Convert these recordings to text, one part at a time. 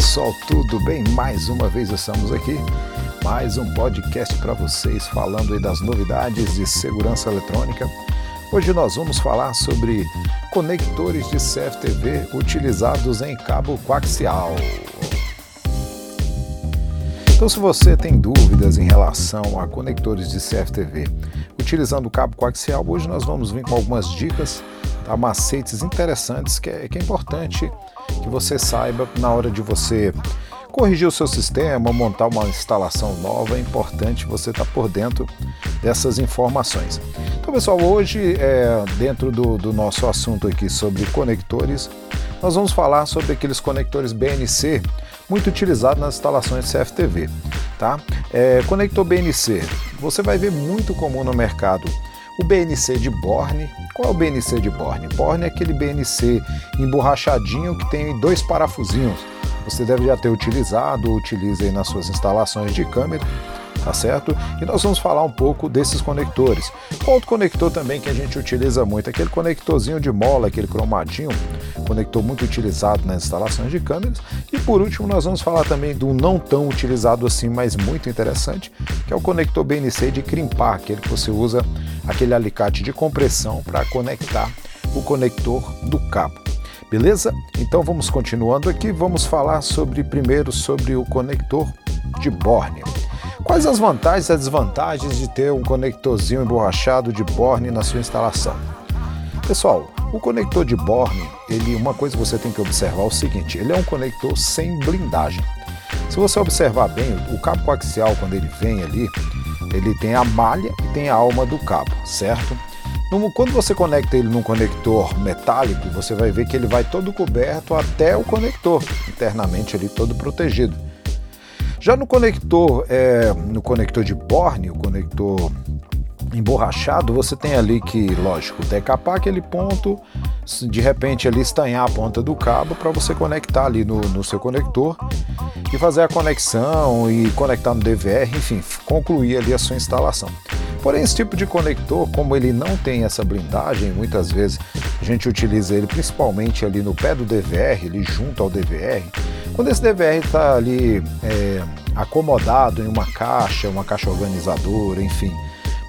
pessoal, tudo bem? Mais uma vez estamos aqui, mais um podcast para vocês falando aí das novidades de segurança eletrônica. Hoje nós vamos falar sobre conectores de CFTV utilizados em cabo coaxial. Então, se você tem dúvidas em relação a conectores de CFTV utilizando o cabo coaxial, hoje nós vamos vir com algumas dicas, tá? macetes interessantes que é, que é importante que você saiba na hora de você corrigir o seu sistema, montar uma instalação nova, é importante você estar tá por dentro dessas informações. Então, pessoal, hoje, é, dentro do, do nosso assunto aqui sobre conectores, nós vamos falar sobre aqueles conectores BNC muito utilizados nas instalações CFTV. Tá? É, conector BNC, você vai ver muito comum no mercado o BNC de Borne. Qual é o BNC de Borne? Borne é aquele BNC emborrachadinho que tem dois parafusinhos. Você deve já ter utilizado ou utiliza aí nas suas instalações de câmera tá certo? E nós vamos falar um pouco desses conectores. Outro conector também que a gente utiliza muito, aquele conectorzinho de mola, aquele cromadinho, conector muito utilizado nas instalações de câmeras. E por último, nós vamos falar também do não tão utilizado assim, mas muito interessante, que é o conector BNC de crimpar, aquele que você usa aquele alicate de compressão para conectar o conector do cabo. Beleza? Então vamos continuando aqui, vamos falar sobre primeiro sobre o conector de Borne. Quais as vantagens e desvantagens de ter um conectorzinho emborrachado de Borne na sua instalação? Pessoal, o conector de Borne, ele, uma coisa que você tem que observar é o seguinte, ele é um conector sem blindagem. Se você observar bem, o cabo coaxial, quando ele vem ali, ele tem a malha e tem a alma do cabo, certo? Quando você conecta ele num conector metálico, você vai ver que ele vai todo coberto até o conector, internamente ali todo protegido. Já no conector, é, no conector de Borne, o conector emborrachado, você tem ali que, lógico, decapar aquele ponto, de repente ali estanhar a ponta do cabo para você conectar ali no, no, seu conector e fazer a conexão e conectar no DVR, enfim, concluir ali a sua instalação. Porém, esse tipo de conector, como ele não tem essa blindagem, muitas vezes a gente utiliza ele principalmente ali no pé do DVR, ali junto ao DVR, quando esse DVR está ali é, acomodado em uma caixa, uma caixa organizadora, enfim,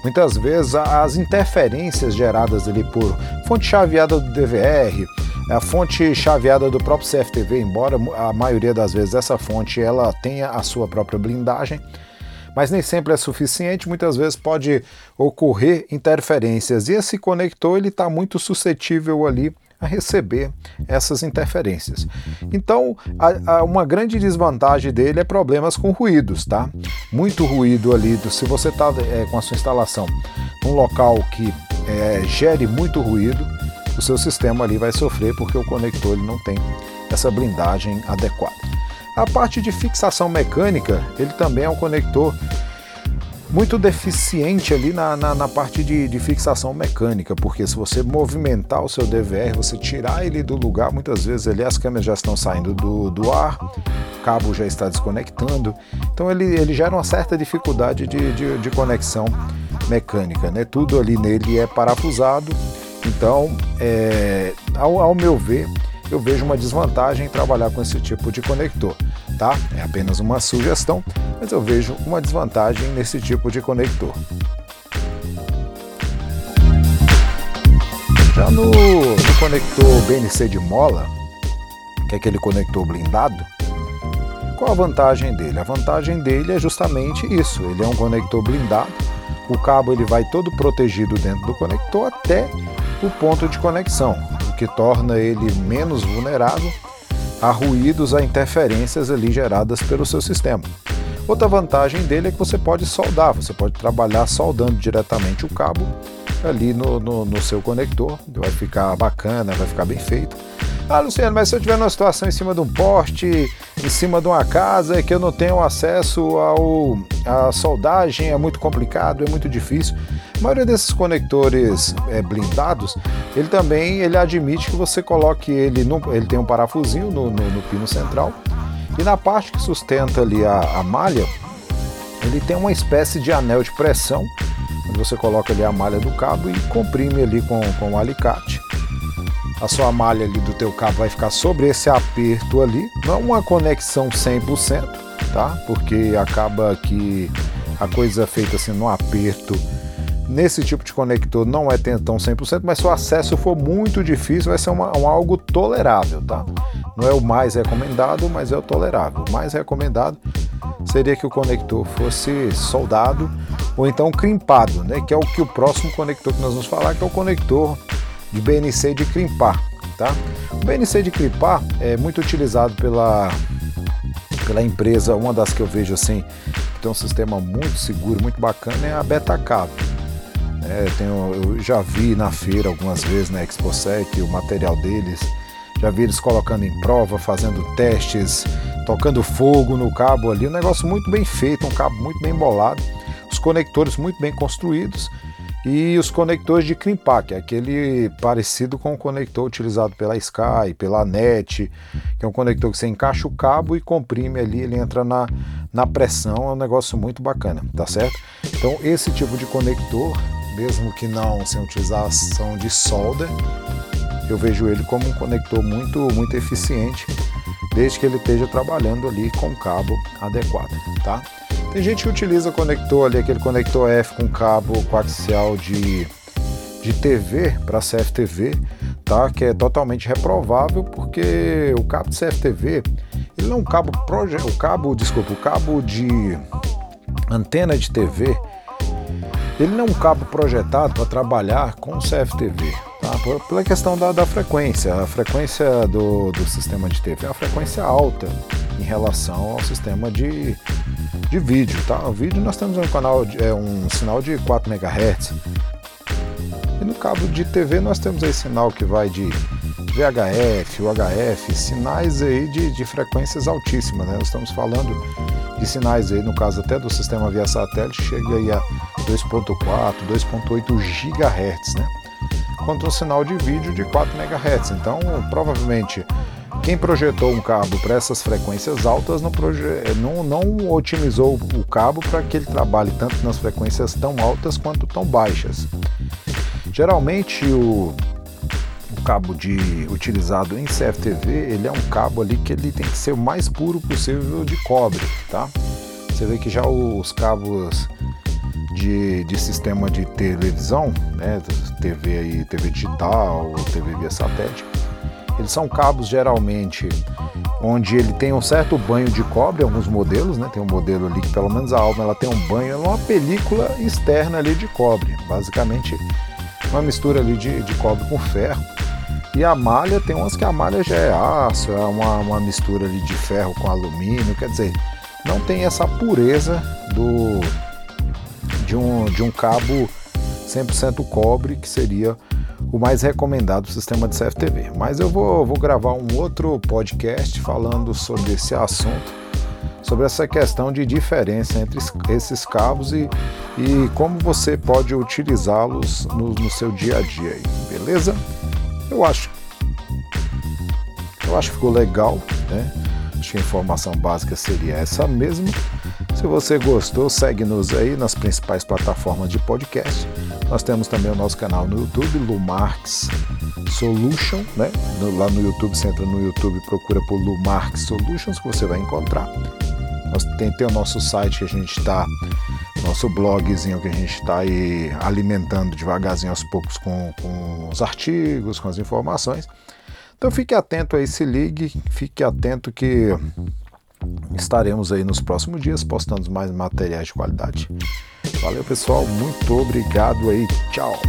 muitas vezes as interferências geradas ali por fonte chaveada do DVR, a fonte chaveada do próprio CFTV, embora a maioria das vezes essa fonte ela tenha a sua própria blindagem, mas nem sempre é suficiente, muitas vezes pode ocorrer interferências e esse conector ele está muito suscetível ali a receber essas interferências. Então, a, a uma grande desvantagem dele é problemas com ruídos, tá? Muito ruído ali. Se você está é, com a sua instalação num local que é, gere muito ruído, o seu sistema ali vai sofrer porque o conector ele não tem essa blindagem adequada. A parte de fixação mecânica, ele também é um conector muito deficiente ali na, na, na parte de, de, fixação mecânica, porque se você movimentar o seu DVR, você tirar ele do lugar, muitas vezes ali as câmeras já estão saindo do, do ar, o cabo já está desconectando, então ele, ele gera uma certa dificuldade de, de, de conexão mecânica, né? Tudo ali nele é parafusado, então, é, ao, ao meu ver, eu vejo uma desvantagem em trabalhar com esse tipo de conector, tá? É apenas uma sugestão, mas eu vejo uma desvantagem nesse tipo de conector. Já no, no conector BNC de mola, que é aquele conector blindado, qual a vantagem dele? A vantagem dele é justamente isso, ele é um conector blindado, o cabo ele vai todo protegido dentro do conector até o ponto de conexão que torna ele menos vulnerável a ruídos, a interferências ali geradas pelo seu sistema. Outra vantagem dele é que você pode soldar, você pode trabalhar soldando diretamente o cabo ali no, no, no seu conector, vai ficar bacana, vai ficar bem feito. Ah, Luciano, mas se eu tiver numa situação em cima de um poste, em cima de uma casa, é que eu não tenho acesso ao a soldagem, é muito complicado, é muito difícil. A maioria desses conectores é, blindados, ele também ele admite que você coloque ele no, ele tem um parafusinho no, no, no pino central e na parte que sustenta ali a, a malha, ele tem uma espécie de anel de pressão, onde você coloca ali a malha do cabo e comprime ali com, com um alicate a sua malha ali do teu cabo vai ficar sobre esse aperto ali, não uma conexão 100%, tá? Porque acaba que a coisa é feita assim no aperto nesse tipo de conector não é tão 100%, mas se o acesso for muito difícil, vai ser uma, um algo tolerável, tá? Não é o mais recomendado, mas é o tolerável. O mais recomendado seria que o conector fosse soldado ou então crimpado, né? Que é o que o próximo conector que nós vamos falar, que é o conector de BNC de crimpar, tá? O BNC de crimpar é muito utilizado pela pela empresa, uma das que eu vejo assim, que tem um sistema muito seguro, muito bacana, é a Betacab. É, tenho, eu já vi na feira algumas vezes na ExpoSec o material deles, já vi eles colocando em prova, fazendo testes, tocando fogo no cabo ali, um negócio muito bem feito, um cabo muito bem bolado, os conectores muito bem construídos e os conectores de é aquele parecido com o conector utilizado pela Sky, pela NET, que é um conector que você encaixa o cabo e comprime ali, ele entra na, na pressão, é um negócio muito bacana, tá certo? Então esse tipo de conector mesmo que não sem utilização de solda, eu vejo ele como um conector muito, muito eficiente, desde que ele esteja trabalhando ali com o cabo adequado, tá? Tem gente que utiliza conector ali, aquele conector F com cabo coaxial de, de TV para CFTV, tá? Que é totalmente reprovável porque o cabo de CFTV, ele não é um cabo proje o cabo, desculpa, o cabo de antena de TV, ele não é um cabo projetado para trabalhar com CFTV, tá? pela questão da, da, frequência. A frequência do, do sistema de TV é uma frequência alta em relação ao sistema de, de vídeo. Tá? O vídeo nós temos um canal de, é um sinal de 4 MHz. E no cabo de TV nós temos aí sinal que vai de VHF, UHF, sinais aí de, de frequências altíssimas. Né? Nós estamos falando de sinais aí, no caso até do sistema via satélite, chega aí a 2.4, 2.8 GHz, né? Quanto um sinal de vídeo de 4 MHz. Então, provavelmente, quem projetou um cabo para essas frequências altas não, não, não otimizou o cabo para que ele trabalhe tanto nas frequências tão altas quanto tão baixas. Geralmente, o, o cabo de utilizado em CFTV, ele é um cabo ali que ele tem que ser o mais puro possível de cobre, tá? Você vê que já os cabos de, de sistema de televisão, né, TV aí, TV digital, TV via satélite, eles são cabos geralmente onde ele tem um certo banho de cobre, alguns modelos, né? Tem um modelo ali que pelo menos a alma ela tem um banho, uma película externa ali de cobre, basicamente uma mistura ali de, de cobre com ferro. E a malha tem umas que a malha já é aço, é uma, uma mistura ali de ferro com alumínio, quer dizer, não tem essa pureza do de um, de um cabo 100% cobre, que seria o mais recomendado do sistema de CFTV. Mas eu vou, vou gravar um outro podcast falando sobre esse assunto, sobre essa questão de diferença entre esses cabos e, e como você pode utilizá-los no, no, seu dia a dia. Aí, beleza? Eu acho, eu acho que ficou legal, né? Acho que a informação básica seria essa mesmo. Se você gostou, segue-nos aí nas principais plataformas de podcast. Nós temos também o nosso canal no YouTube, Lumarx Solution, né? lá no YouTube, você entra no YouTube procura por Lumarx Solutions que você vai encontrar. Nós tem, tem o nosso site que a gente está, nosso blogzinho que a gente está aí alimentando devagarzinho aos poucos com, com os artigos, com as informações. Então fique atento aí, se ligue, fique atento que estaremos aí nos próximos dias postando mais materiais de qualidade. Valeu pessoal, muito obrigado aí, tchau!